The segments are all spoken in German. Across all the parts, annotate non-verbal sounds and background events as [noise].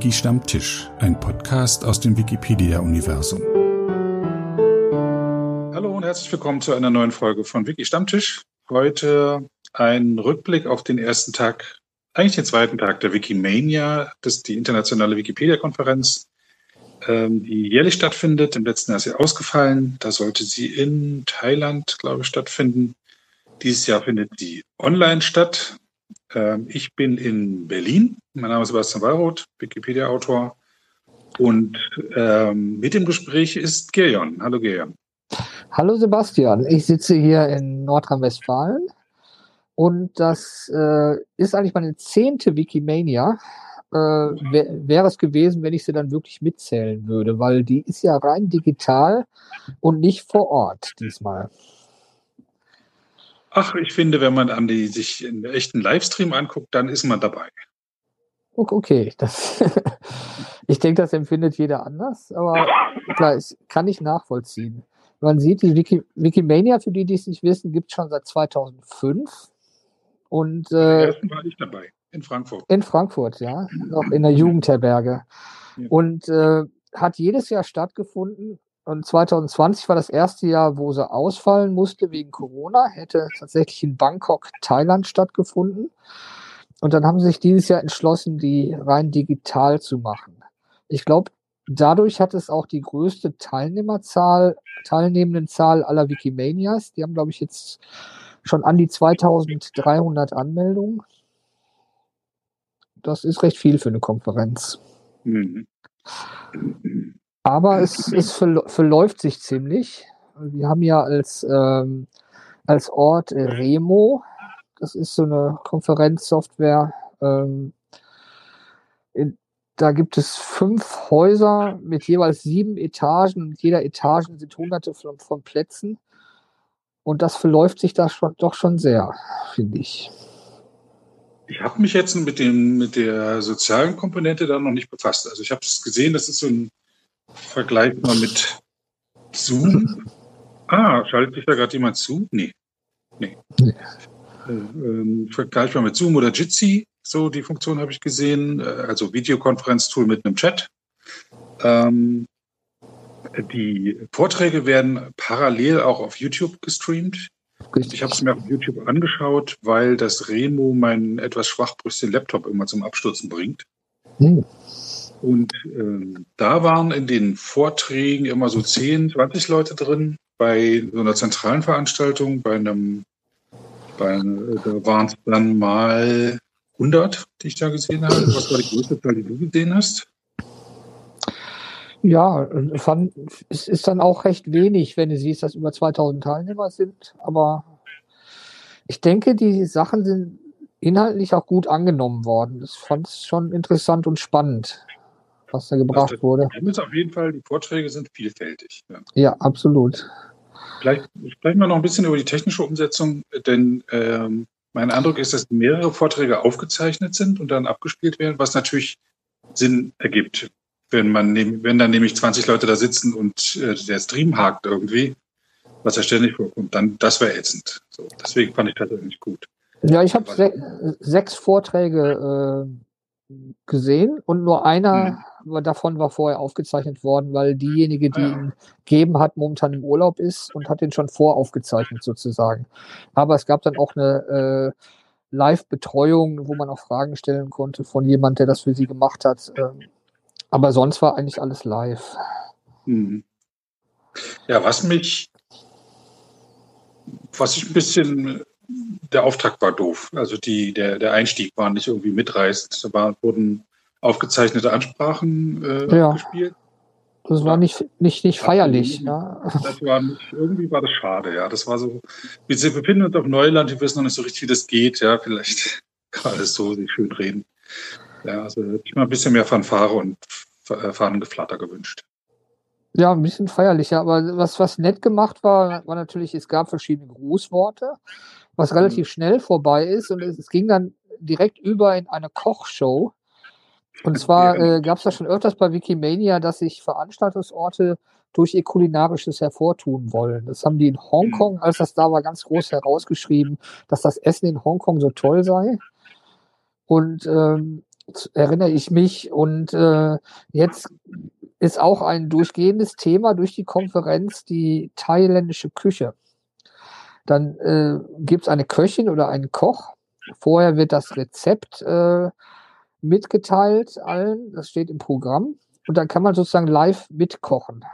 Wiki Stammtisch, ein Podcast aus dem Wikipedia-Universum. Hallo und herzlich willkommen zu einer neuen Folge von Wiki Stammtisch. Heute ein Rückblick auf den ersten Tag, eigentlich den zweiten Tag der Wikimania, das ist die internationale Wikipedia-Konferenz, ähm, die jährlich stattfindet. Im letzten Jahr ist sie ausgefallen. Da sollte sie in Thailand, glaube ich, stattfinden. Dieses Jahr findet sie online statt. Ähm, ich bin in Berlin. Mein Name ist Sebastian Wallroth, Wikipedia-Autor. Und ähm, mit dem Gespräch ist Gerion. Hallo Gerion. Hallo Sebastian, ich sitze hier in Nordrhein-Westfalen und das äh, ist eigentlich meine zehnte Wikimania. Äh, Wäre wär es gewesen, wenn ich sie dann wirklich mitzählen würde, weil die ist ja rein digital und nicht vor Ort diesmal. Ach, ich finde, wenn man an die sich in echten Livestream anguckt, dann ist man dabei. Okay, das, [laughs] ich denke, das empfindet jeder anders, aber klar, das kann ich nachvollziehen. Man sieht, die Wiki, Wikimania, für die, die es nicht wissen, gibt es schon seit 2005. Und, äh, war ich dabei, in Frankfurt. In Frankfurt, ja, noch in der Jugendherberge. Ja. Und äh, hat jedes Jahr stattgefunden und 2020 war das erste Jahr, wo sie ausfallen musste wegen Corona, hätte tatsächlich in Bangkok, Thailand stattgefunden. Und dann haben sie sich dieses Jahr entschlossen, die rein digital zu machen. Ich glaube, dadurch hat es auch die größte Teilnehmerzahl, teilnehmenden Zahl aller Wikimanias. Die haben, glaube ich, jetzt schon an die 2300 Anmeldungen. Das ist recht viel für eine Konferenz. Mhm. Aber es, es verläuft sich ziemlich. Wir haben ja als, ähm, als Ort äh, Remo, das ist so eine Konferenzsoftware. Ähm, in, da gibt es fünf Häuser mit jeweils sieben Etagen. Und jeder Etage sind hunderte von, von Plätzen. Und das verläuft sich da schon, doch schon sehr, finde ich. Ich habe mich jetzt mit, dem, mit der sozialen Komponente da noch nicht befasst. Also ich habe es gesehen, das ist so ein Vergleich mal mit Zoom. Ah, schaltet sich da gerade jemand zu? Nee. Nee. nee. Äh, ähm, Vergleich mal mit Zoom oder Jitsi. So, die Funktion habe ich gesehen. Äh, also Videokonferenztool mit einem Chat. Ähm, die Vorträge werden parallel auch auf YouTube gestreamt. Richtig. Ich habe es mir auf YouTube angeschaut, weil das Remo meinen etwas schwachbrüstigen Laptop immer zum Abstürzen bringt. Hm. Und ähm, da waren in den Vorträgen immer so 10, 20 Leute drin. Bei so einer zentralen Veranstaltung, bei einem, bei, da waren es dann mal 100, die ich da gesehen habe. Was war die größte Zahl, die du gesehen hast? Ja, fand, es ist dann auch recht wenig, wenn du siehst, dass über 2000 Teilnehmer sind. Aber ich denke, die Sachen sind inhaltlich auch gut angenommen worden. Das fand ich schon interessant und spannend was da gebracht das wurde. Ist auf jeden Fall, die Vorträge sind vielfältig. Ja, ja absolut. Vielleicht sprechen wir noch ein bisschen über die technische Umsetzung, denn ähm, mein Eindruck ist, dass mehrere Vorträge aufgezeichnet sind und dann abgespielt werden, was natürlich Sinn ergibt. Wenn man wenn dann nämlich 20 Leute da sitzen und äh, der Stream hakt irgendwie, was ja ständig vorkommt, dann das wäre ätzend. So, deswegen fand ich das eigentlich gut. Ja, ich habe se sechs Vorträge äh, gesehen und nur einer hm. davon war vorher aufgezeichnet worden, weil diejenige, die ihn gegeben hat, momentan im Urlaub ist und hat den schon voraufgezeichnet sozusagen. Aber es gab dann auch eine äh, Live-Betreuung, wo man auch Fragen stellen konnte von jemand, der das für sie gemacht hat. Ähm, aber sonst war eigentlich alles live. Hm. Ja, was mich, was ich ein bisschen der Auftrag war doof. Also die, der, der Einstieg war nicht irgendwie mitreißend. Da war, wurden aufgezeichnete Ansprachen äh, ja. gespielt. Das war nicht, nicht, nicht feierlich. Ja. Das war nicht, irgendwie war das schade, ja. Das war so, wir befinden uns auf Neuland, wir wissen noch nicht so richtig, wie das geht, ja. Vielleicht [laughs] kann alles so sich schön reden. Ja, also hätte ich mal ein bisschen mehr Fanfare und äh, Fahnengeflatter gewünscht. Ja, ein bisschen feierlicher, aber was, was nett gemacht war, war natürlich, es gab verschiedene Grußworte was relativ mhm. schnell vorbei ist. Und es, es, ging dann direkt über in eine Kochshow. Und zwar äh, gab es das schon öfters bei Wikimania, dass sich Veranstaltungsorte durch ihr kulinarisches hervortun wollen. Das haben die in Hongkong, mhm. als das da war, ganz groß herausgeschrieben, dass das Essen in Hongkong so toll sei. Und ähm, erinnere ich mich. Und äh, jetzt ist auch ein durchgehendes Thema durch die Konferenz die thailändische Küche. Dann äh, gibt es eine Köchin oder einen Koch. Vorher wird das Rezept äh, mitgeteilt allen. Das steht im Programm. Und dann kann man sozusagen live mitkochen.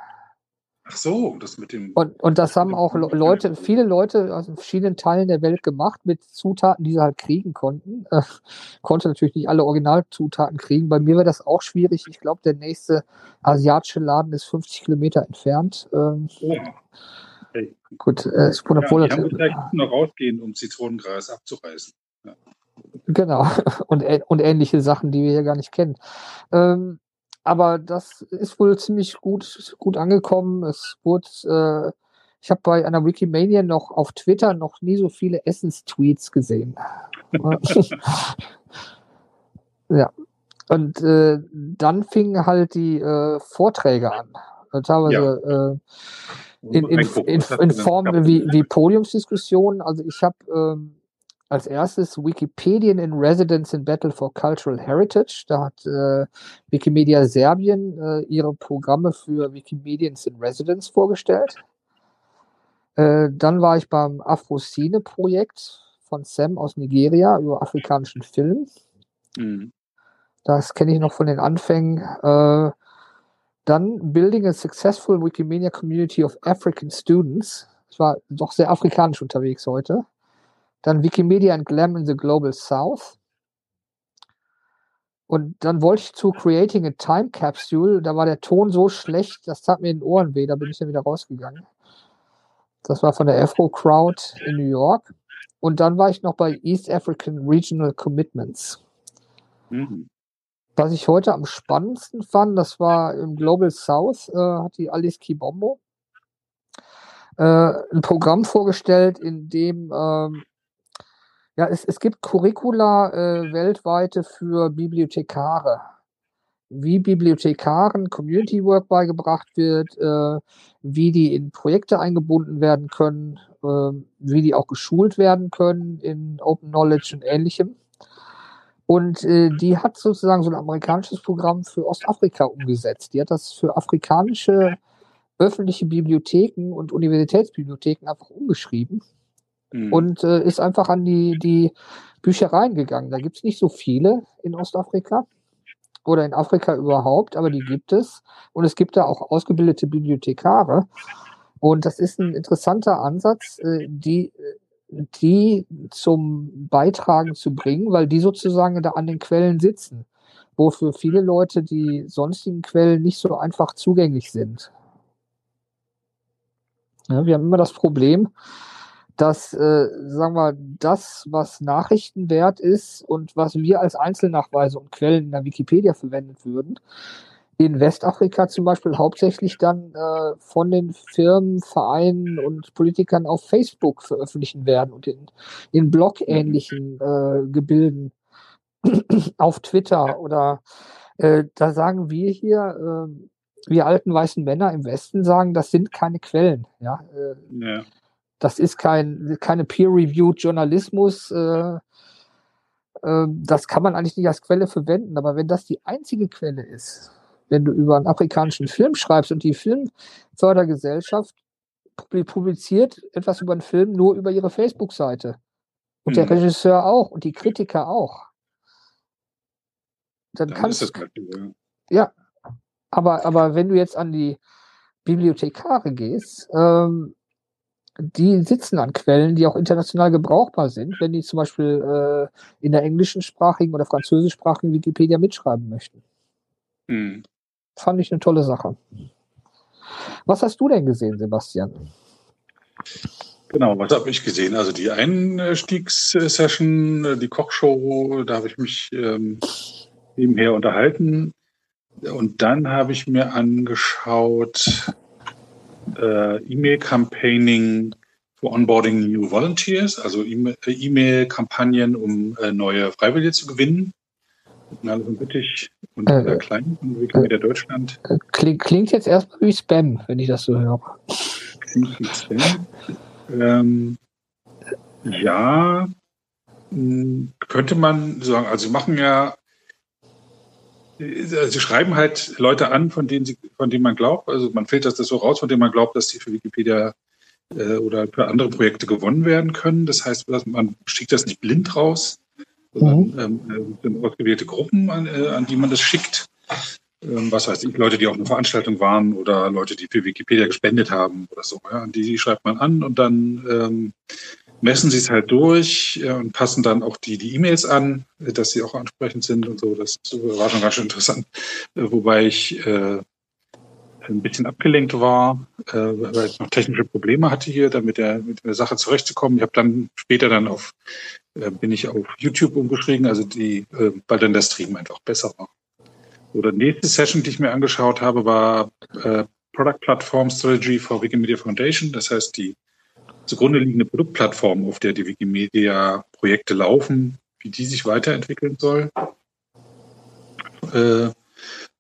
Ach so, das mit dem. Und, und das haben auch Leute, viele Leute aus verschiedenen Teilen der Welt gemacht mit Zutaten, die sie halt kriegen konnten. Äh, konnte natürlich nicht alle Originalzutaten kriegen. Bei mir wäre das auch schwierig. Ich glaube, der nächste asiatische Laden ist 50 Kilometer entfernt. Ähm, oh. Gut, äh, ich ja, wohl, die vielleicht noch rausgehen, um Zitronengras abzureißen. Ja. Genau, [laughs] und, und ähnliche Sachen, die wir hier gar nicht kennen. Ähm, aber das ist wohl ziemlich gut, gut angekommen. Es wurde, äh, ich habe bei einer Wikimania noch auf Twitter noch nie so viele Essenstweets gesehen. [laughs] ja. Und äh, dann fingen halt die äh, Vorträge an. Teilweise ja. In, in, in, in Form wie, wie Podiumsdiskussionen. Also ich habe ähm, als erstes Wikipedian in Residence in Battle for Cultural Heritage. Da hat äh, Wikimedia Serbien äh, ihre Programme für Wikimedians in Residence vorgestellt. Äh, dann war ich beim Afrocine-Projekt von Sam aus Nigeria über afrikanischen Film. Mhm. Das kenne ich noch von den Anfängen. Äh, dann Building a Successful Wikimedia Community of African Students. Ich war doch sehr afrikanisch unterwegs heute. Dann Wikimedia and Glam in the Global South. Und dann wollte ich zu Creating a Time Capsule. Da war der Ton so schlecht, das tat mir in den Ohren weh. Da bin ich dann wieder rausgegangen. Das war von der Afro Crowd in New York. Und dann war ich noch bei East African Regional Commitments. Mhm. Was ich heute am spannendsten fand, das war im Global South, äh, hat die Alice Kibombo äh, ein Programm vorgestellt, in dem ähm, ja, es, es gibt Curricula äh, weltweite für Bibliothekare. Wie Bibliothekaren Community Work beigebracht wird, äh, wie die in Projekte eingebunden werden können, äh, wie die auch geschult werden können in Open Knowledge und ähnlichem. Und äh, die hat sozusagen so ein amerikanisches Programm für Ostafrika umgesetzt. Die hat das für afrikanische öffentliche Bibliotheken und Universitätsbibliotheken einfach umgeschrieben mhm. und äh, ist einfach an die, die Büchereien gegangen. Da gibt es nicht so viele in Ostafrika oder in Afrika überhaupt, aber die gibt es. Und es gibt da auch ausgebildete Bibliothekare. Und das ist ein interessanter Ansatz, äh, die, die zum Beitragen zu bringen, weil die sozusagen da an den Quellen sitzen, wo für viele Leute die sonstigen Quellen nicht so einfach zugänglich sind. Ja, wir haben immer das Problem, dass, äh, sagen wir, das, was Nachrichten wert ist und was wir als Einzelnachweise und Quellen in der Wikipedia verwendet würden, in Westafrika zum Beispiel hauptsächlich dann äh, von den Firmen, Vereinen und Politikern auf Facebook veröffentlichen werden und in, in Blog-ähnlichen äh, Gebilden [clears throat] auf Twitter oder äh, da sagen wir hier, äh, wir alten weißen Männer im Westen sagen, das sind keine Quellen. Ja, äh, ja. Das ist kein, keine peer-reviewed Journalismus. Äh, äh, das kann man eigentlich nicht als Quelle verwenden. Aber wenn das die einzige Quelle ist, wenn du über einen afrikanischen Film schreibst und die Filmfördergesellschaft publiziert etwas über einen Film nur über ihre Facebook-Seite und mhm. der Regisseur auch und die Kritiker auch, dann, dann kannst du. Ja, aber, aber wenn du jetzt an die Bibliothekare gehst, ähm, die sitzen an Quellen, die auch international gebrauchbar sind, wenn die zum Beispiel äh, in der englischsprachigen oder französischsprachigen Wikipedia mitschreiben möchten. Hm. Fand ich eine tolle Sache. Was hast du denn gesehen, Sebastian? Genau, was habe ich gesehen? Also die Einstiegssession, die Kochshow, da habe ich mich ähm, nebenher unterhalten. Und dann habe ich mir angeschaut, äh, E-Mail-Campaigning for Onboarding New Volunteers, also E-Mail-Kampagnen, um äh, neue Freiwillige zu gewinnen. Alles von Büttig und äh, äh, Klein von Wikimedia äh, Deutschland. Äh, klingt, klingt jetzt erstmal wie Spam, wenn ich das so höre. Klingt wie Spam. Ähm, ja, hm, könnte man sagen, also wir machen ja Sie schreiben halt Leute an, von denen, sie, von denen man glaubt, also man filtert das so raus, von denen man glaubt, dass die für Wikipedia äh, oder für andere Projekte gewonnen werden können. Das heißt, man schickt das nicht blind raus, sondern mhm. ähm, sind ausgewählte Gruppen, an, äh, an die man das schickt. Ähm, was weiß ich, Leute, die auf einer Veranstaltung waren oder Leute, die für Wikipedia gespendet haben oder so. Ja, an die schreibt man an und dann ähm, messen sie es halt durch ja, und passen dann auch die die E-Mails an, dass sie auch ansprechend sind und so. Das war schon ganz schön interessant. Äh, wobei ich äh, ein bisschen abgelenkt war, äh, weil ich noch technische Probleme hatte hier, damit der, mit der Sache zurechtzukommen. Ich habe dann später dann auf, äh, bin ich auf YouTube umgeschrieben, also die, äh, weil dann der Stream einfach besser war. Oder nächste Session, die ich mir angeschaut habe, war äh, Product Platform Strategy for Wikimedia Foundation. Das heißt, die zugrunde liegende Produktplattform, auf der die Wikimedia-Projekte laufen, wie die sich weiterentwickeln soll. Äh,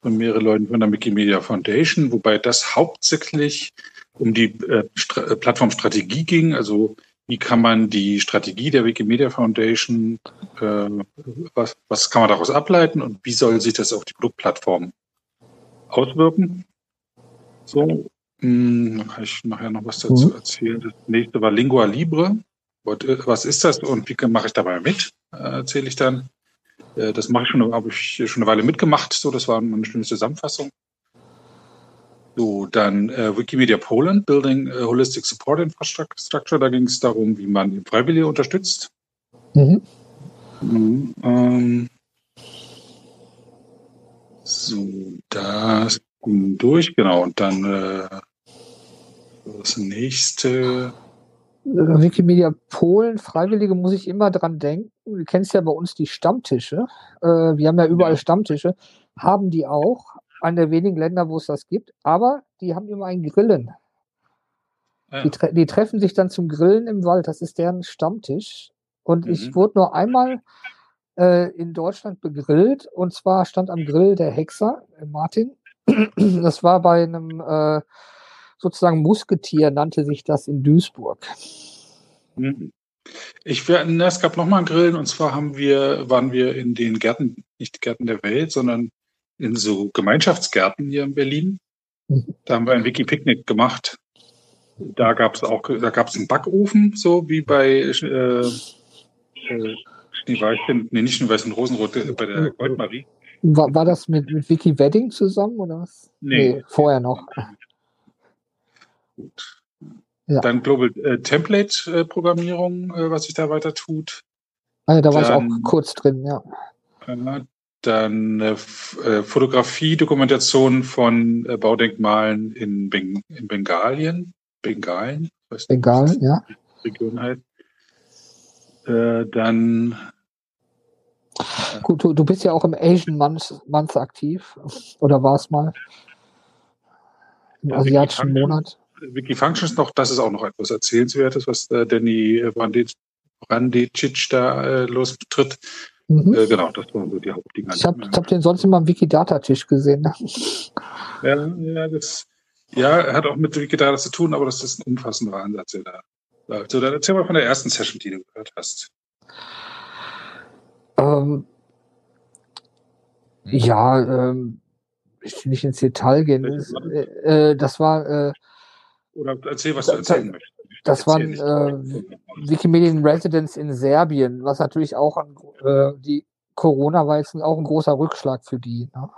von mehreren Leuten von der Wikimedia Foundation, wobei das hauptsächlich um die äh, St Plattformstrategie ging, also wie kann man die Strategie der Wikimedia Foundation, äh, was, was kann man daraus ableiten und wie soll sich das auf die Produktplattform auswirken? So, mh, hm, kann ich nachher noch was dazu mhm. erzählen. Das nächste war Lingua Libre. Was ist das und wie mache ich dabei mit? Äh, erzähle ich dann. Äh, das mache ich schon, habe ich schon eine Weile mitgemacht. So, das war eine schöne Zusammenfassung. So, dann äh, Wikimedia Poland, Building a Holistic Support Infrastructure. Da ging es darum, wie man Freiwillige unterstützt. Mhm. Mhm, ähm, so, das ging durch, genau. Und dann äh, das nächste. Wikimedia Polen, Freiwillige muss ich immer dran denken. Du kennst ja bei uns die Stammtische. Äh, wir haben ja überall ja. Stammtische. Haben die auch. An der wenigen Länder, wo es das gibt. Aber die haben immer ein Grillen. Ja. Die, tre die, treffen sich dann zum Grillen im Wald. Das ist deren Stammtisch. Und mhm. ich wurde nur einmal äh, in Deutschland begrillt. Und zwar stand am Grill der Hexer, äh, Martin. [clears throat] Das war bei einem äh, sozusagen Musketier nannte sich das in Duisburg. Mhm. Ich werde, es gab nochmal einen Grillen und zwar haben wir, waren wir in den Gärten, nicht Gärten der Welt, sondern in so Gemeinschaftsgärten hier in Berlin. Mhm. Da haben wir ein Wiki-Picknick gemacht. Da gab es auch, da gab es einen Backofen, so wie bei äh, äh, Schneeweißchen, nee, nicht Schneeweißchen Rosenrot, äh, bei der Goldmarie. War, war das mit, mit Wiki Wedding zusammen oder was? Nee, nee vorher noch. Gut. Ja. Dann Global äh, Template äh, Programmierung, äh, was sich da weiter tut. Ja, da war dann, ich auch kurz drin, ja. Dann äh, äh, Fotografie, Dokumentation von äh, Baudenkmalen in, Beng in Bengalien. Bengalen? Bengalen, ja. Region heißt. Äh, dann Gut, du, du bist ja auch im Asian Month, Month aktiv. Oder war es mal? Im ja, asiatischen Monat. Wikifunctions noch, das ist auch noch etwas Erzählenswertes, was äh, Danny Brandicic da äh, lostritt. Mhm. Äh, genau, das waren so die Hauptdinge. Ich habe hab den sonst immer am Wikidata-Tisch gesehen. Ne? Ja, ja, das, ja, er hat auch mit Wikidata zu tun, aber das ist ein umfassender Ansatz, der da läuft. So, dann erzähl mal von der ersten Session, die du gehört hast. Ähm, ja, ähm, ich will nicht ins Detail gehen. Das, äh, äh, das war äh, oder erzähl, was du erzählen möchtest. Das waren äh, Wikimedian Residents in Serbien, was natürlich auch an äh, die Corona war jetzt auch ein großer Rückschlag für die. Ne?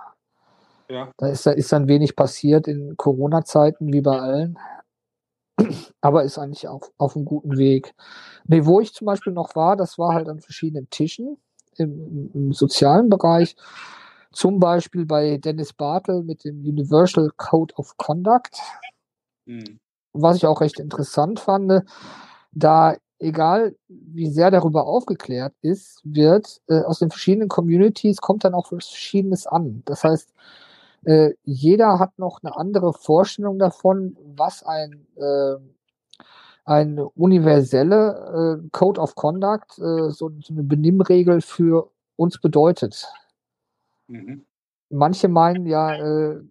Ja. Da ist, da ist dann wenig passiert in Corona-Zeiten, wie bei allen. [clears throat] Aber ist eigentlich auf, auf einem guten Weg. Nee, wo ich zum Beispiel noch war, das war halt an verschiedenen Tischen im, im sozialen Bereich. Zum Beispiel bei Dennis Bartel mit dem Universal Code of Conduct. Mhm was ich auch recht interessant fand, da egal wie sehr darüber aufgeklärt ist, wird äh, aus den verschiedenen Communities kommt dann auch was Verschiedenes an. Das heißt, äh, jeder hat noch eine andere Vorstellung davon, was ein äh, eine universelle äh, Code of Conduct, äh, so, so, eine Benimmregel für uns bedeutet. Mhm. Manche meinen ja, äh,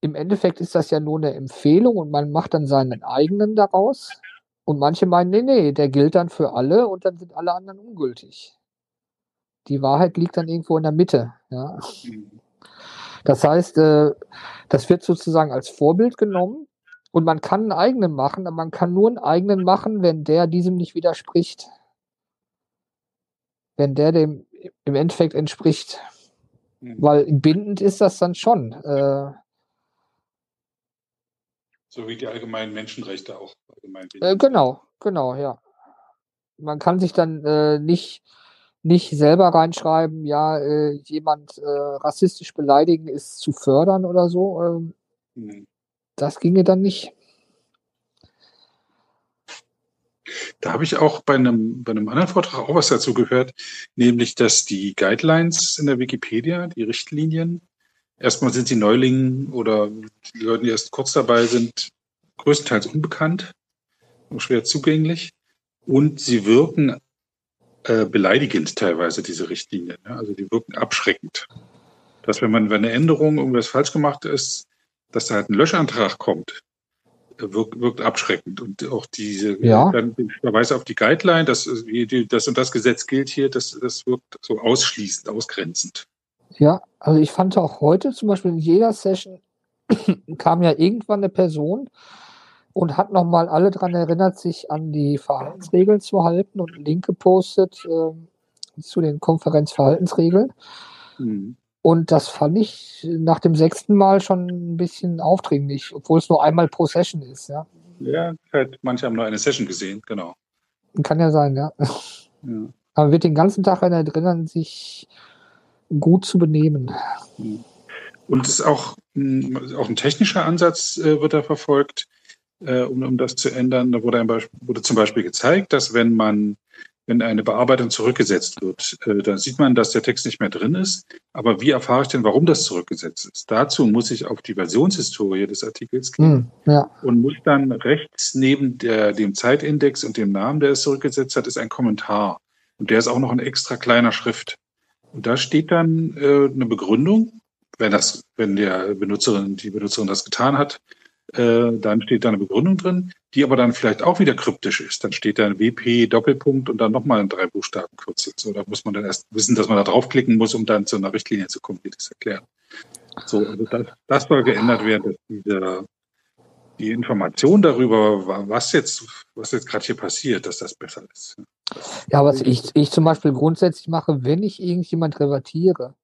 im Endeffekt ist das ja nur eine Empfehlung und man macht dann seinen eigenen daraus. Und manche meinen, nee, nee, der gilt dann für alle und dann sind alle anderen ungültig. Die Wahrheit liegt dann irgendwo in der Mitte. Ja. Das heißt, äh, das wird sozusagen als Vorbild genommen und man kann einen eigenen machen, aber man kann nur einen eigenen machen, wenn der diesem nicht widerspricht. Wenn der dem im Endeffekt entspricht. Mhm. Weil bindend ist das dann schon. Äh, so wie die allgemeinen Menschenrechte auch. Allgemein äh, genau, genau, ja. Man kann sich dann äh, nicht, nicht selber reinschreiben, ja, äh, jemand äh, rassistisch beleidigen ist zu fördern oder so. Ähm, mhm. Das ginge dann nicht. Da habe ich auch bei einem, bei einem anderen Vortrag auch was dazu gehört, nämlich, dass die Guidelines in der Wikipedia, die Richtlinien, erstmal sind sie Neulingen oder die Leute, die erst kurz dabei sind, größtenteils unbekannt, schwer zugänglich und sie wirken äh, beleidigend teilweise, diese Richtlinien. Ja? Also die wirken abschreckend. Dass wenn man, wenn eine Änderung, irgendwas falsch gemacht ist, dass da halt ein Löschantrag kommt, wirkt, wirkt abschreckend. Und auch diese ja. Verweise auf die Guideline, dass das und das Gesetz gilt hier, das, das wirkt so ausschließend, ausgrenzend. Ja, also ich fand auch heute zum Beispiel in jeder Session [clears throat] kam ja irgendwann eine Person und hat nochmal alle daran erinnert, sich an die Verhaltensregeln zu halten und einen Link gepostet äh, zu den Konferenzverhaltensregeln. Mhm. Und das fand ich nach dem sechsten Mal schon ein bisschen aufdringlich, obwohl es nur einmal pro Session ist, ja. Ja, halt, manche haben nur eine Session gesehen, genau. Kann ja sein, ja. ja. Aber man wird den ganzen Tag erinnern, sich gut zu benehmen. Und es ist auch, auch ein technischer Ansatz äh, wird da verfolgt, äh, um, um das zu ändern. Da wurde, ein Beispiel, wurde zum Beispiel gezeigt, dass wenn man wenn eine Bearbeitung zurückgesetzt wird, äh, dann sieht man, dass der Text nicht mehr drin ist. Aber wie erfahre ich denn, warum das zurückgesetzt ist? Dazu muss ich auf die Versionshistorie des Artikels gehen mm, ja. und muss dann rechts neben der, dem Zeitindex und dem Namen, der es zurückgesetzt hat, ist ein Kommentar. Und der ist auch noch in extra kleiner Schrift. Und da steht dann äh, eine Begründung, wenn das, wenn der Benutzerin, die Benutzerin das getan hat, äh, dann steht da eine Begründung drin, die aber dann vielleicht auch wieder kryptisch ist. Dann steht da ein WP Doppelpunkt und dann nochmal ein drei Buchstaben Kürzel. So, da muss man dann erst wissen, dass man da draufklicken muss, um dann zu einer Richtlinie zu kommen, wie das erklärt. So, also das, das soll geändert werden, dass diese, die Information darüber, was jetzt, was jetzt gerade hier passiert, dass das besser ist. Ja, was ich, ich zum Beispiel grundsätzlich mache, wenn ich irgendjemand revertiere,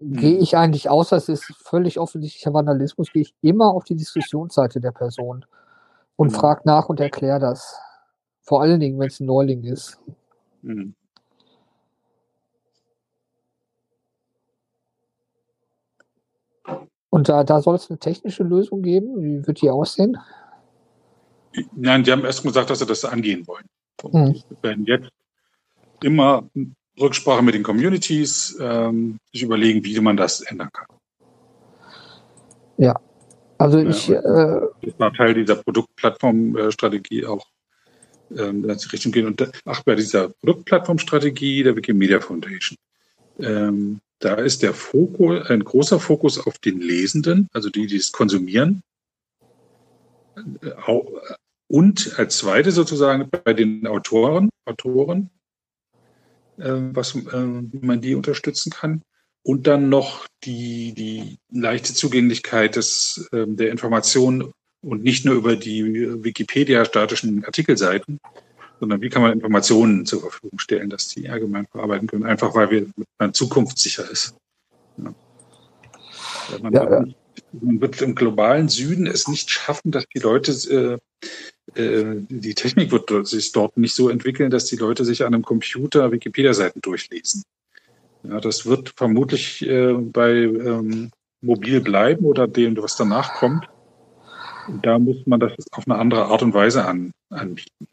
gehe mhm. ich eigentlich, außer es ist völlig offensichtlicher Vandalismus, gehe ich immer auf die Diskussionsseite der Person und mhm. frage nach und erkläre das. Vor allen Dingen, wenn es ein Neuling ist. Mhm. Und da, da soll es eine technische Lösung geben. Wie wird die aussehen? Nein, die haben erst gesagt, dass sie das angehen wollen. Und mhm. werden jetzt immer Rücksprache mit den Communities, ähm, sich überlegen, wie man das ändern kann. Ja, also ich. Äh, das war Teil dieser Produktplattformstrategie auch, ähm, in die Richtung gehen. Und ach, bei dieser Produktplattformstrategie der Wikimedia Foundation, ähm, da ist der Fokus, ein großer Fokus auf den Lesenden, also die, die es konsumieren. Äh, und als zweite sozusagen bei den Autoren, Autoren, äh, was, äh, man die unterstützen kann. Und dann noch die, die leichte Zugänglichkeit des, äh, der Informationen und nicht nur über die Wikipedia-statischen Artikelseiten, sondern wie kann man Informationen zur Verfügung stellen, dass die allgemein verarbeiten können, einfach weil wir man zukunftssicher ist. Ja. Man, ja, wird, man, wird, im globalen Süden es nicht schaffen, dass die Leute äh, äh, die Technik wird sich dort nicht so entwickeln, dass die Leute sich an einem Computer Wikipedia-Seiten durchlesen. Ja, das wird vermutlich äh, bei ähm, mobil bleiben oder dem, was danach kommt. Da muss man das auf eine andere Art und Weise an, anbieten.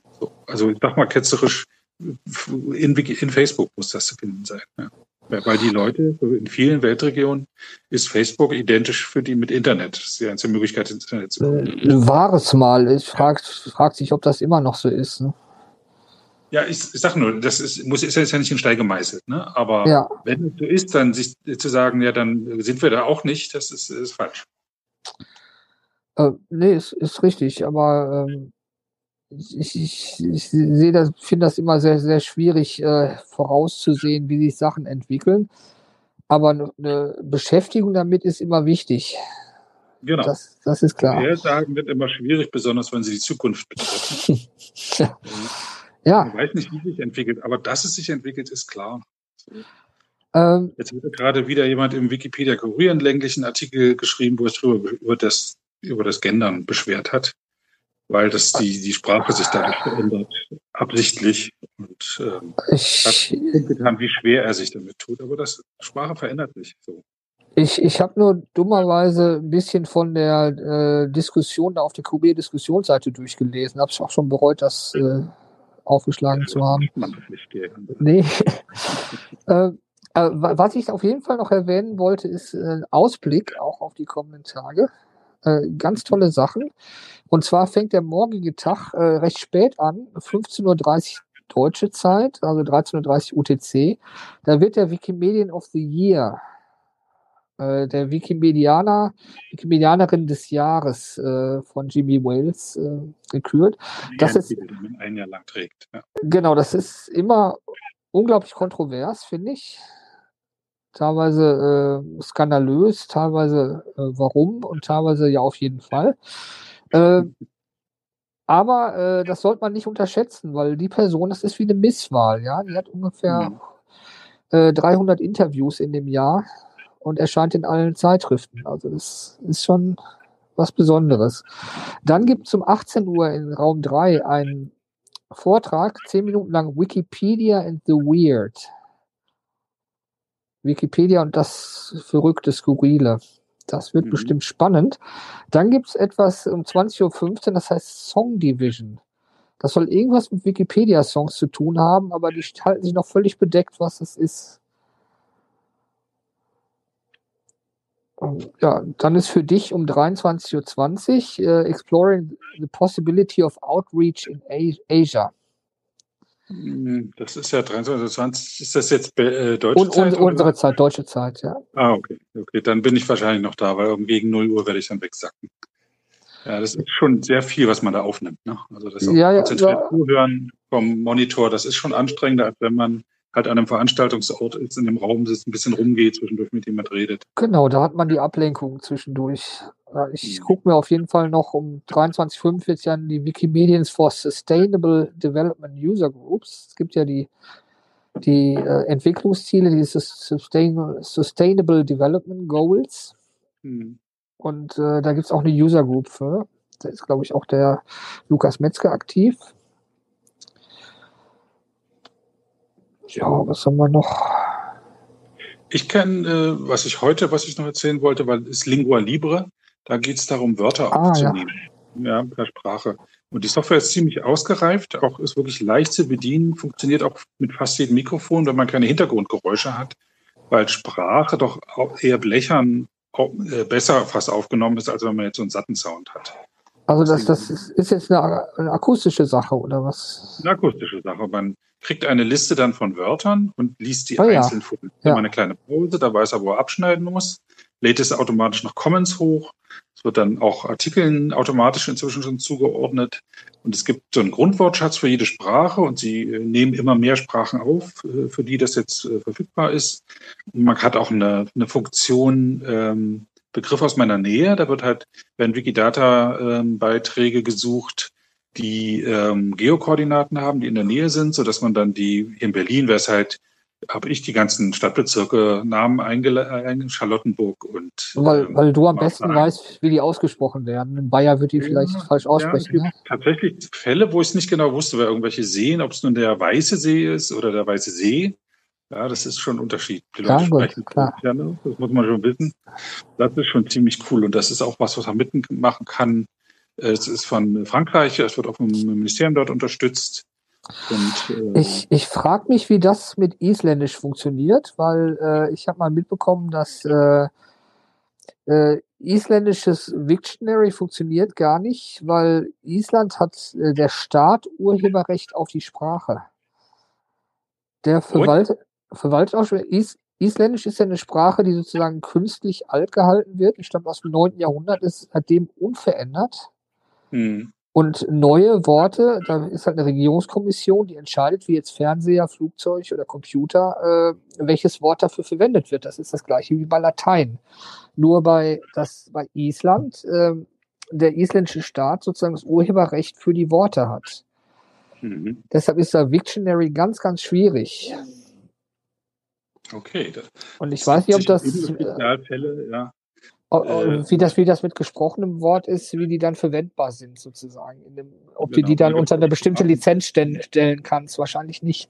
So, also ich sag mal ketzerisch, in, in Facebook muss das zu finden sein. Ja. Weil die Leute in vielen Weltregionen ist Facebook identisch für die mit Internet. Das ist die einzige Möglichkeit, ins Internet zu kommen. Äh, war es mal. Ich frage frag sich, ob das immer noch so ist. Ne? Ja, ich, ich sag nur, das ist, muss, ist ja nicht in Stein gemeißelt. Ne? Aber ja. wenn es so ist, dann sich zu sagen, ja, dann sind wir da auch nicht, das ist, ist falsch. Äh, nee, ist, ist richtig. Aber ähm, ich, ich, ich sehe das, finde das immer sehr, sehr schwierig äh, vorauszusehen, wie sich Sachen entwickeln. aber eine Beschäftigung damit ist immer wichtig. Genau. Das, das ist klar. Vorhersagen wird immer schwierig, besonders wenn sie die Zukunft [laughs] betreffen. ja. Ich weiß nicht, wie sich entwickelt, aber dass es sich entwickelt, ist klar. Ähm, Jetzt hat gerade wieder jemand im Wikipedia Kurier einen länglichen Artikel geschrieben, wo es drüber, über das, über das Gendern beschwert hat, weil das die, die Sprache sich dadurch verändert, absichtlich. Und ähm, ich, getan, wie schwer er sich damit tut. Aber das Sprache verändert sich so. Ich, ich habe nur dummerweise ein bisschen von der äh, Diskussion da auf der QB-Diskussionsseite durchgelesen. Habe ich auch schon bereut, das äh, aufgeschlagen Ja, zu haben. Nee. [laughs] äh, äh, wa- was ich auf jeden Fall noch erwähnen wollte, ist äh, ein Ausblick auch auf die kommenden Tage. Äh, ganz tolle Sachen. Und zwar fängt der morgige Tag äh, recht spät an, 15.30 Uhr deutsche Zeit, also 13.30 Uhr UTC. Da wird der Wikimedian of the Year, äh, der Wikimedianer, Wikimedianerin des Jahres äh, von Jimmy Wales äh, gekürt. Das ist- ein Jahr lang trägt. Ja. Genau, das ist immer unglaublich kontrovers, finde ich. Teilweise äh, skandalös, teilweise äh, warum und teilweise ja auf jeden Fall. Äh, aber äh, das sollte man nicht unterschätzen, weil die Person, das ist wie eine Misswahl, ja. Die hat ungefähr äh, 300 Interviews in dem Jahr und erscheint in allen Zeitschriften. Also das ist schon was Besonderes. Dann gibt es um 18 Uhr in Raum 3 einen Vortrag, 10 Minuten lang Wikipedia and the Weird. Wikipedia und das verrückte Skurrile. Das wird Mhm. bestimmt spannend. Dann gibt es etwas um 20.15 Uhr, das heißt Song Division. Das soll irgendwas mit Wikipedia-Songs zu tun haben, aber die halten sich noch völlig bedeckt, was es ist. Und Ja, dann ist für dich um 23.20 Uhr äh, Exploring the Possibility of Outreach in Asia. Hm, Das ist ja 23, ist das jetzt äh, deutsche Und, Zeit? und unsere Zeit, deutsche Zeit, ja. Ah, okay. Okay, dann bin ich wahrscheinlich noch da, weil gegen 0 Uhr werde ich dann wegsacken. Ja, das ist schon sehr viel, was man da aufnimmt. Ne? Also das Ja, konzentriert ja. zuhören vom Monitor, das ist schon anstrengender, als wenn man halt an einem Veranstaltungsort ist, in dem Raum sitzt, ein bisschen rumgeht, zwischendurch mit jemand redet. Genau, da hat man die Ablenkung zwischendurch. Äh, Ich Mhm. gucke mir auf jeden Fall noch um 23.45 an die Wikimedians for Sustainable Development User Groups. Es gibt ja die, die äh, Entwicklungsziele, die Sustain Sustainable Development Goals. Hm. Und äh, da gibt es auch eine User Group für. Da ist, glaube ich, auch der Lukas Metzger aktiv. Ja, was haben wir noch? Ich kenne, äh, was ich heute, was ich noch erzählen wollte, weil ist Lingua Libre. Da geht es darum, Wörter Ah, ja. aufzunehmen. Ja. per Sprache. Und die Software ist ziemlich ausgereift, auch ist wirklich leicht zu bedienen, funktioniert auch mit fast jedem Mikrofon, wenn man keine Hintergrundgeräusche hat, weil Sprache doch auch eher blechern äh, besser fast aufgenommen ist, als wenn man jetzt so einen satten Sound hat. Also das, das ist, ist jetzt eine, eine akustische Sache oder was? Eine akustische Sache. Man kriegt eine Liste dann von Wörtern und liest die ja. einzeln vor. Ja. Immer eine kleine Pause, da weiß er, wo er abschneiden muss. Lädt es automatisch nach Comments hoch. Es wird dann auch Artikeln automatisch inzwischen schon zugeordnet. Und es gibt so einen Grundwortschatz für jede Sprache und sie äh, nehmen immer mehr Sprachen auf, äh, für die das jetzt äh, verfügbar ist. Man hat auch eine, eine Funktion, ähm, Begriff aus meiner Nähe. Da wird halt, werden Wikidata-Beiträge gesucht, die ähm, Geokoordinaten haben, die in der Nähe sind, so dass man dann die in Berlin wäre es halt, habe ich die ganzen Stadtbezirke Namen eingeleitet, Charlottenburg und Weil, ähm, weil du am besten weißt, wie die ausgesprochen werden. In Bayer wird die vielleicht Ja, falsch Ja, aussprechen. gibt ne? tatsächlich Fälle, wo ich es nicht genau wusste, weil irgendwelche Seen, ob es nun der Weiße See ist oder der Weiße See. Ja, das ist schon ein Unterschied. Die Ja, Leute gut, sprechen klar. Ja, ne? das muss man schon wissen. Das ist schon ziemlich cool und das ist auch was, was man mitmachen kann. Es ist von Frankreich, es wird auch vom Ministerium dort unterstützt. Und, äh, Ich, ich frage mich, wie das mit Isländisch funktioniert, weil äh, ich habe mal mitbekommen, dass äh, äh, isländisches Wiktionary funktioniert gar nicht, weil Island hat äh, der Staat Urheberrecht auf die Sprache. Der verwaltet, verwaltet auch schon. Is, Isländisch ist ja eine Sprache, die sozusagen künstlich alt gehalten wird. Ich stammt aus dem 9. Jahrhundert, ist seitdem unverändert. hm. Und neue Worte, da ist halt eine Regierungskommission, die entscheidet, wie jetzt Fernseher, Flugzeug oder Computer, äh, welches Wort dafür verwendet wird. Das ist das gleiche wie bei Latein. Nur bei, das, bei Island äh, der isländische Staat sozusagen das Urheberrecht für die Worte hat. Mhm. Deshalb ist da Victionary ganz, ganz schwierig. Okay. Und ich weiß nicht, ob das. Spezialfälle, ja. Wie das, wie das mit gesprochenem Wort ist, wie die dann verwendbar sind, sozusagen. Dem, ob genau, du die dann unter eine bestimmte Lizenz stellen, stellen kannst, wahrscheinlich nicht.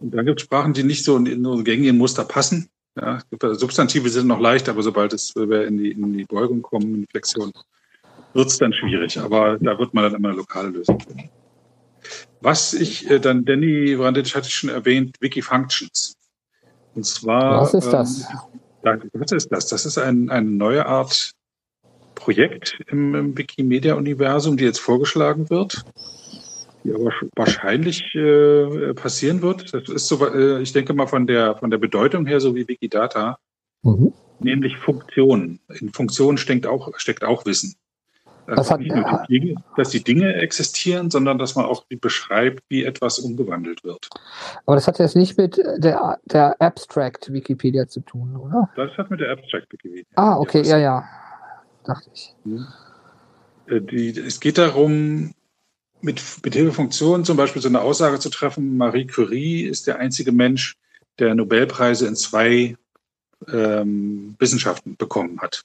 Und dann gibt es Sprachen, die nicht so in, in so gängigen Muster passen. Ja, Substantive sind noch leicht, aber sobald es in die, in die Beugung kommen, in die Flexion, wird es dann schwierig. Aber da wird man dann immer eine lokale Lösung finden. Was ich äh, dann, Danny Brandic hatte ich schon erwähnt, Wikifunctions. Und zwar. Was ist das? Ähm, was ist das? Das ist ein, eine neue Art Projekt im, im Wikimedia-Universum, die jetzt vorgeschlagen wird, die aber wahrscheinlich äh, passieren wird. Das ist so, äh, ich denke mal von der, von der Bedeutung her so wie Wikidata, mhm. nämlich Funktionen. In Funktionen steckt auch, steckt auch Wissen. Das hat, nicht nur die Dinge, dass die Dinge existieren, sondern dass man auch beschreibt, wie etwas umgewandelt wird. Aber das hat jetzt nicht mit der, der Abstract Wikipedia zu tun, oder? Das hat mit der Abstract Wikipedia. Ah, okay, ja, ja. Dachte ich. Äh, die, es geht darum, mit, mit Hilfe Funktionen zum Beispiel so eine Aussage zu treffen, Marie Curie ist der einzige Mensch, der Nobelpreise in zwei ähm, Wissenschaften bekommen hat.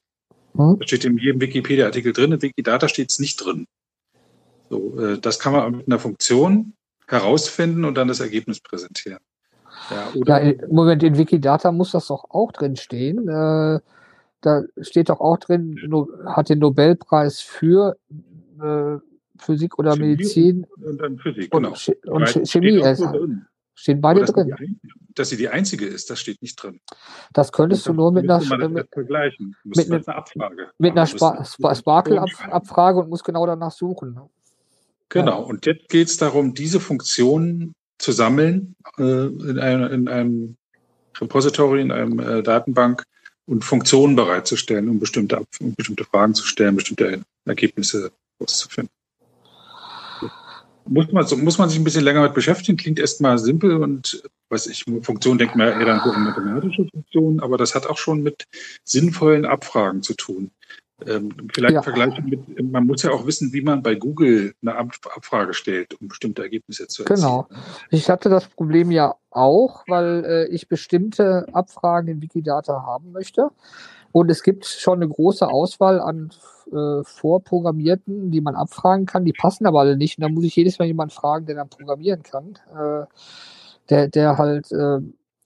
Hm? Das steht in jedem Wikipedia-Artikel drin, in Wikidata steht es nicht drin. So, äh, das kann man mit einer Funktion herausfinden und dann das Ergebnis präsentieren. Ja, oder ja, Moment, in Wikidata muss das doch auch drin stehen. Äh, da steht doch auch drin, no, hat den Nobelpreis für äh, Physik oder Chemie Medizin. Und dann Physik, und, genau. Und, und Chemie. Stehen beide dass drin. Sie dass sie die einzige ist, das steht nicht drin. Das könntest du nur mit einer, mit, vergleichen. mit, einer Abfrage. Mit einer Spa Sparkle-Abfrage und muss genau danach suchen. Genau, und jetzt geht es darum, diese Funktionen zu sammeln äh, in, einem, in einem Repository, in einem äh, Datenbank und Funktionen bereitzustellen, um bestimmte, um bestimmte Fragen zu stellen, bestimmte Ergebnisse auszufinden muss man, muss man sich ein bisschen länger mit beschäftigen. Klingt erstmal simpel und weiß ich, Funktion denkt man eher dann so an mathematische Funktionen, aber das hat auch schon mit sinnvollen Abfragen zu tun. Ähm, vielleicht ja. vergleichen mit, man muss ja auch wissen, wie man bei Google eine Abfrage stellt, um bestimmte Ergebnisse zu erzielen. Genau. Ich hatte das Problem ja auch, weil äh, ich bestimmte Abfragen in Wikidata haben möchte. Und es gibt schon eine große Auswahl an äh, vorprogrammierten, die man abfragen kann. Die passen aber alle nicht. Und da muss ich jedes Mal jemanden fragen, der dann programmieren kann. Äh, der, der halt, äh,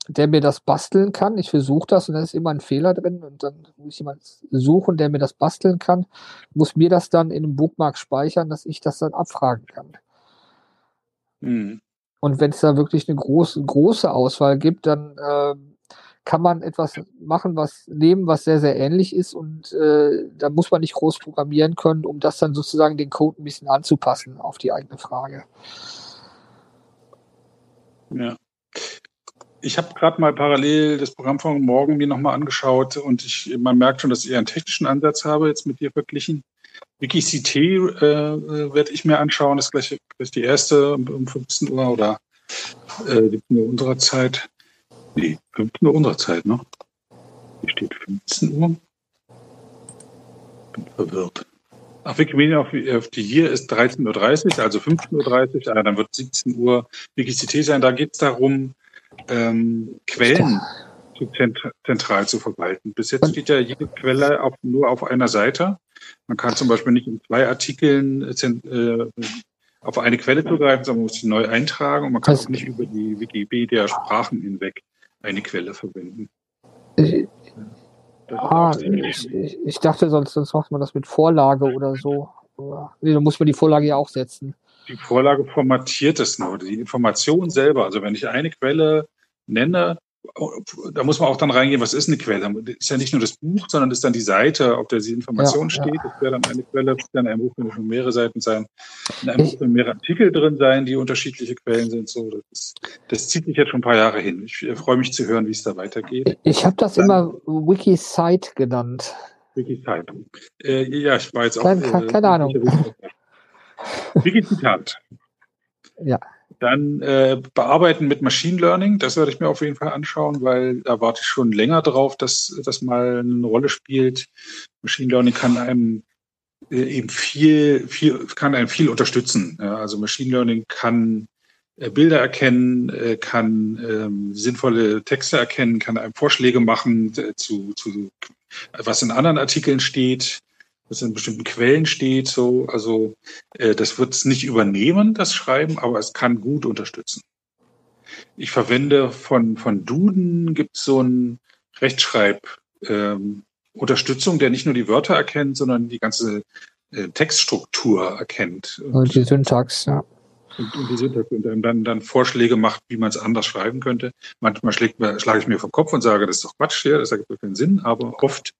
der mir das basteln kann. Ich versuche das und da ist immer ein Fehler drin. Und dann muss ich jemanden suchen, der mir das basteln kann. Muss mir das dann in einem Bookmark speichern, dass ich das dann abfragen kann. Mhm. Und wenn es da wirklich eine große, große Auswahl gibt, dann äh, kann man etwas machen, was nehmen, was sehr, sehr ähnlich ist und äh, da muss man nicht groß programmieren können, um das dann sozusagen den Code ein bisschen anzupassen auf die eigene Frage. Ja. Ich habe gerade mal parallel das Programm von morgen mir nochmal angeschaut und ich, man merkt schon, dass ich eher einen technischen Ansatz habe, jetzt mit dir verglichen. WikiCT äh, äh werde ich mir anschauen, das ist gleich, gleich die erste um 15 Uhr oder äh, 17 Uhr unserer Zeit. Nee, 15 Uhr unserer Zeit, ne? Hier steht 15 Uhr. Bin verwirrt. Ach, Wikimedia auf, auf die hier ist 13.30 Uhr, also 15.30 Uhr, ah, dann wird 17 Uhr WikiCT sein. Da geht es darum, ähm, Quellen zu zentral zu verwalten. Bis jetzt steht ja jede Quelle auf, nur auf einer Seite. Man kann zum Beispiel nicht in zwei Artikeln äh, auf eine Quelle zugreifen, sondern man muss sie neu eintragen und man kann auch nicht über die Wikipedia-Sprachen hinweg eine Quelle verwenden. Ich, ah, ich, ich, dachte, sonst, sonst macht man das mit Vorlage oder so. Nee, da muss man die Vorlage ja auch setzen. Die Vorlage formatiert es nur. Die Information selber, also wenn ich eine Quelle nenne, da muss man auch dann reingehen, was ist eine Quelle? Ist ja nicht nur das Buch, sondern ist dann die Seite, auf der die Information ja, steht. Ja. Das wäre dann eine Quelle, das kann ein Buch können schon mehrere Seiten sein. In einem ich, Buch können mehrere Artikel drin sein, die unterschiedliche Quellen sind. So, das, ist, das zieht sich jetzt schon ein paar Jahre hin. Ich freue mich zu hören, wie es da weitergeht. Ich habe das dann, immer Wikisite genannt. Wikisite. Äh, ja, ich war jetzt auch. Keine, äh, keine Ahnung. [laughs] Wiki-Zitat. Ja. Dann äh, bearbeiten mit Machine Learning, das werde ich mir auf jeden Fall anschauen, weil da warte ich schon länger drauf, dass das mal eine Rolle spielt. Machine Learning kann einem äh, eben viel, viel, kann einem viel unterstützen. Ja, also Machine Learning kann äh, Bilder erkennen, äh, kann ähm, sinnvolle Texte erkennen, kann einem Vorschläge machen äh, zu, zu was in anderen Artikeln steht, was in bestimmten Quellen steht. So, also äh, das wird es nicht übernehmen, das Schreiben, aber es kann gut unterstützen. Ich verwende von von Duden gibt es so ein Rechtschreib ähm, Unterstützung, der nicht nur die Wörter erkennt, sondern die ganze äh, Textstruktur erkennt. Und, und die Syntax, ja. Und, und die Syntax und dann, dann Vorschläge macht, wie man es anders schreiben könnte. Manchmal schlägt, schlage ich mir vom Kopf und sage, das ist doch Quatsch hier, das ergibt keinen Sinn, aber oft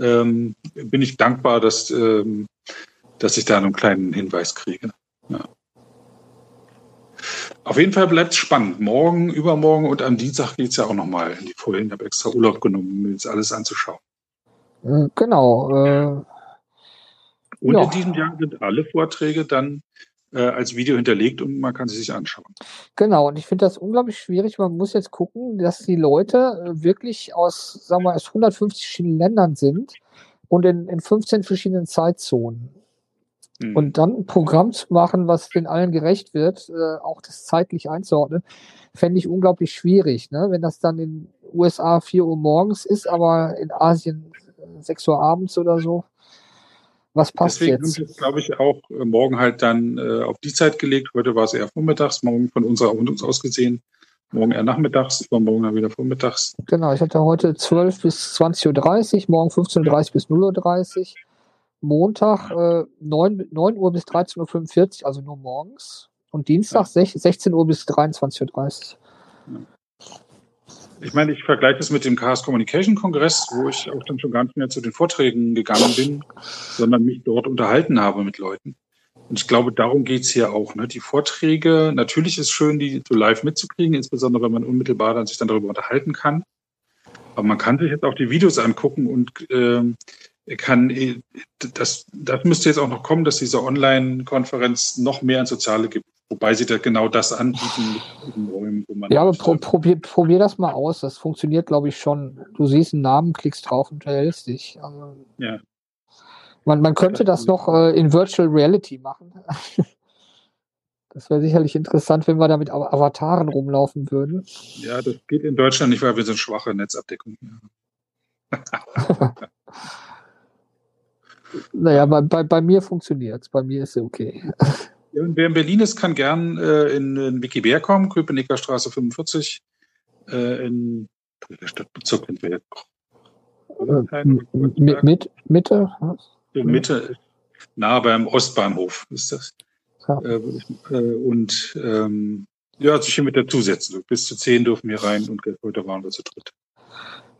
ähm, bin ich dankbar, dass, ähm, dass ich da einen kleinen Hinweis kriege. Ja. Auf jeden Fall bleibt es spannend. Morgen, übermorgen und am Dienstag geht es ja auch nochmal in die Folien. Ich habe extra Urlaub genommen, um mir jetzt alles anzuschauen. Genau. Äh, und ja. in diesem Jahr sind alle Vorträge dann als Video hinterlegt und man kann sie sich anschauen. Genau, und ich finde das unglaublich schwierig. Man muss jetzt gucken, dass die Leute äh, wirklich aus, sagen wir, aus 150 verschiedenen Ländern sind und in, in 15 verschiedenen Zeitzonen. Hm. Und dann ein Programm zu machen, was den allen gerecht wird, äh, auch das zeitlich einzuordnen, fände ich unglaublich schwierig. Ne? Wenn das dann in USA 4 Uhr morgens ist, aber in Asien 6 Uhr abends oder so. Was passt Deswegen jetzt? Deswegen glaube ich, auch äh, morgen halt dann äh, auf die Zeit gelegt. Heute war es eher vormittags, morgen von unserer und uns aus gesehen. Morgen eher nachmittags, übermorgen dann wieder vormittags. Genau, ich hatte heute 12 bis 20.30 Uhr, morgen 15.30 Uhr bis 0.30 Uhr. Montag äh, 9, 9 Uhr bis 13.45 Uhr, also nur morgens. Und Dienstag ja. 16 Uhr bis 23.30 Uhr. Ich meine, ich vergleiche das mit dem Chaos Communication Kongress, wo ich auch dann schon gar nicht mehr zu den Vorträgen gegangen bin, sondern mich dort unterhalten habe mit Leuten. Und ich glaube, darum geht's hier auch. Ne? Die Vorträge, natürlich ist es schön, die so live mitzukriegen, insbesondere wenn man unmittelbar dann sich dann darüber unterhalten kann. Aber man kann sich jetzt auch die Videos angucken und äh, kann, das, das müsste jetzt auch noch kommen, dass diese Online-Konferenz noch mehr ins Soziale gibt. Wobei sie da genau das anbieten mit Räumen, wo man. Ja, aber pro, probier, probier das mal aus. Das funktioniert, glaube ich, schon. Du siehst einen Namen, klickst drauf und erhältst dich. Also, ja. Man, man könnte das noch äh, in Virtual Reality machen. [laughs] Das wäre sicherlich interessant, wenn wir da mit Avataren rumlaufen würden. Ja, das geht in Deutschland nicht, weil wir so eine schwache Netzabdeckung haben. [laughs] naja, bei, bei, bei mir funktioniert es. Bei mir ist es okay. [laughs] Wer in Berlin ist, kann gern äh, in, in Wikibär kommen, Köpenicker Straße 45, äh, in der Stadtbezirk sind wir jetzt noch. Mit, mit, Mitte? So Mitte, nah beim Ostbahnhof ist das. Ja. Äh, äh, und ähm, ja, sich hier mit dazusetzen. Bis zu zehn dürfen wir rein und heute waren wir zu dritt.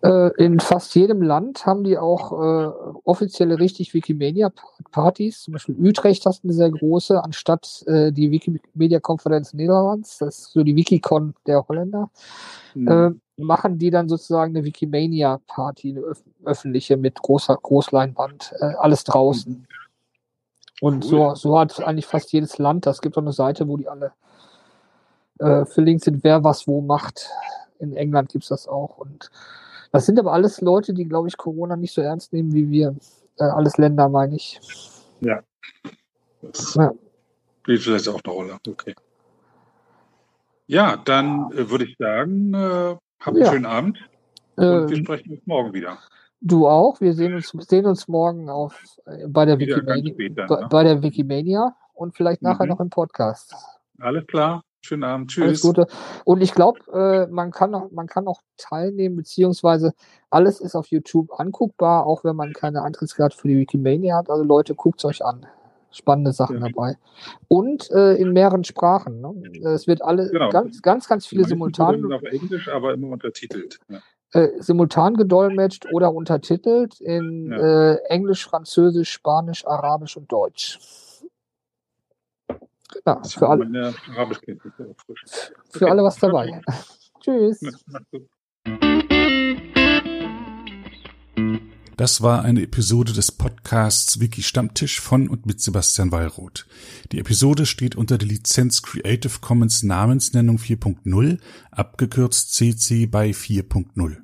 Äh, in fast jedem Land haben die auch äh, offizielle richtig Wikimedia-Partys. Zum Beispiel Utrecht hast eine sehr große, anstatt äh, die Wikimedia-Konferenz Niederlands, das ist so die Wikicon der Holländer, mhm. machen die dann sozusagen eine Wikimania-Party, eine öf öffentliche mit großer Großleinwand, äh, alles draußen. Mhm. Und cool. so, so hat eigentlich fast jedes Land, das gibt auch eine Seite, wo die alle äh, verlinkt sind, wer was wo macht. In England gibt es das auch. Und das sind aber alles Leute, die, glaube ich, Corona nicht so ernst nehmen wie wir. Äh, alles Länder, meine ich. Ja. Das ja. spielt vielleicht auch eine Rolle. Okay. Ja, dann äh, würde ich sagen, äh, habt einen ja. schönen Abend. Und wir ähm, sprechen uns morgen wieder. Du auch. Wir sehen uns, sehen uns morgen auf, äh, bei, der Wikimania, bei, ne? bei, der Wikimania und vielleicht nachher mhm. noch im Podcast. Alles klar. Schönen Abend. Tschüss. Alles Gute. Und ich glaube, äh, man, kann auch, man kann auch teilnehmen, beziehungsweise alles ist auf YouTube anguckbar, auch wenn man keine Antrittskarte für die Wikimania hat. Also Leute, guckt es euch an. Spannende Sachen ja. dabei. Und äh, in mehreren Sprachen. Ne? Es wird alle genau. ganz, ganz, ganz viele simultan. auf Englisch, aber immer untertitelt. Ja. Äh, simultan gedolmetscht oder untertitelt in ja. äh, Englisch, Französisch, Spanisch, Arabisch und Deutsch. Ja, für alle. Für alle was dabei. [laughs] Tschüss. Das war eine Episode des Podcasts Wiki Stammtisch von und mit Sebastian Wallroth. Die Episode steht unter der Lizenz Creative Commons Namensnennung 4.0, abgekürzt CC by 4.0.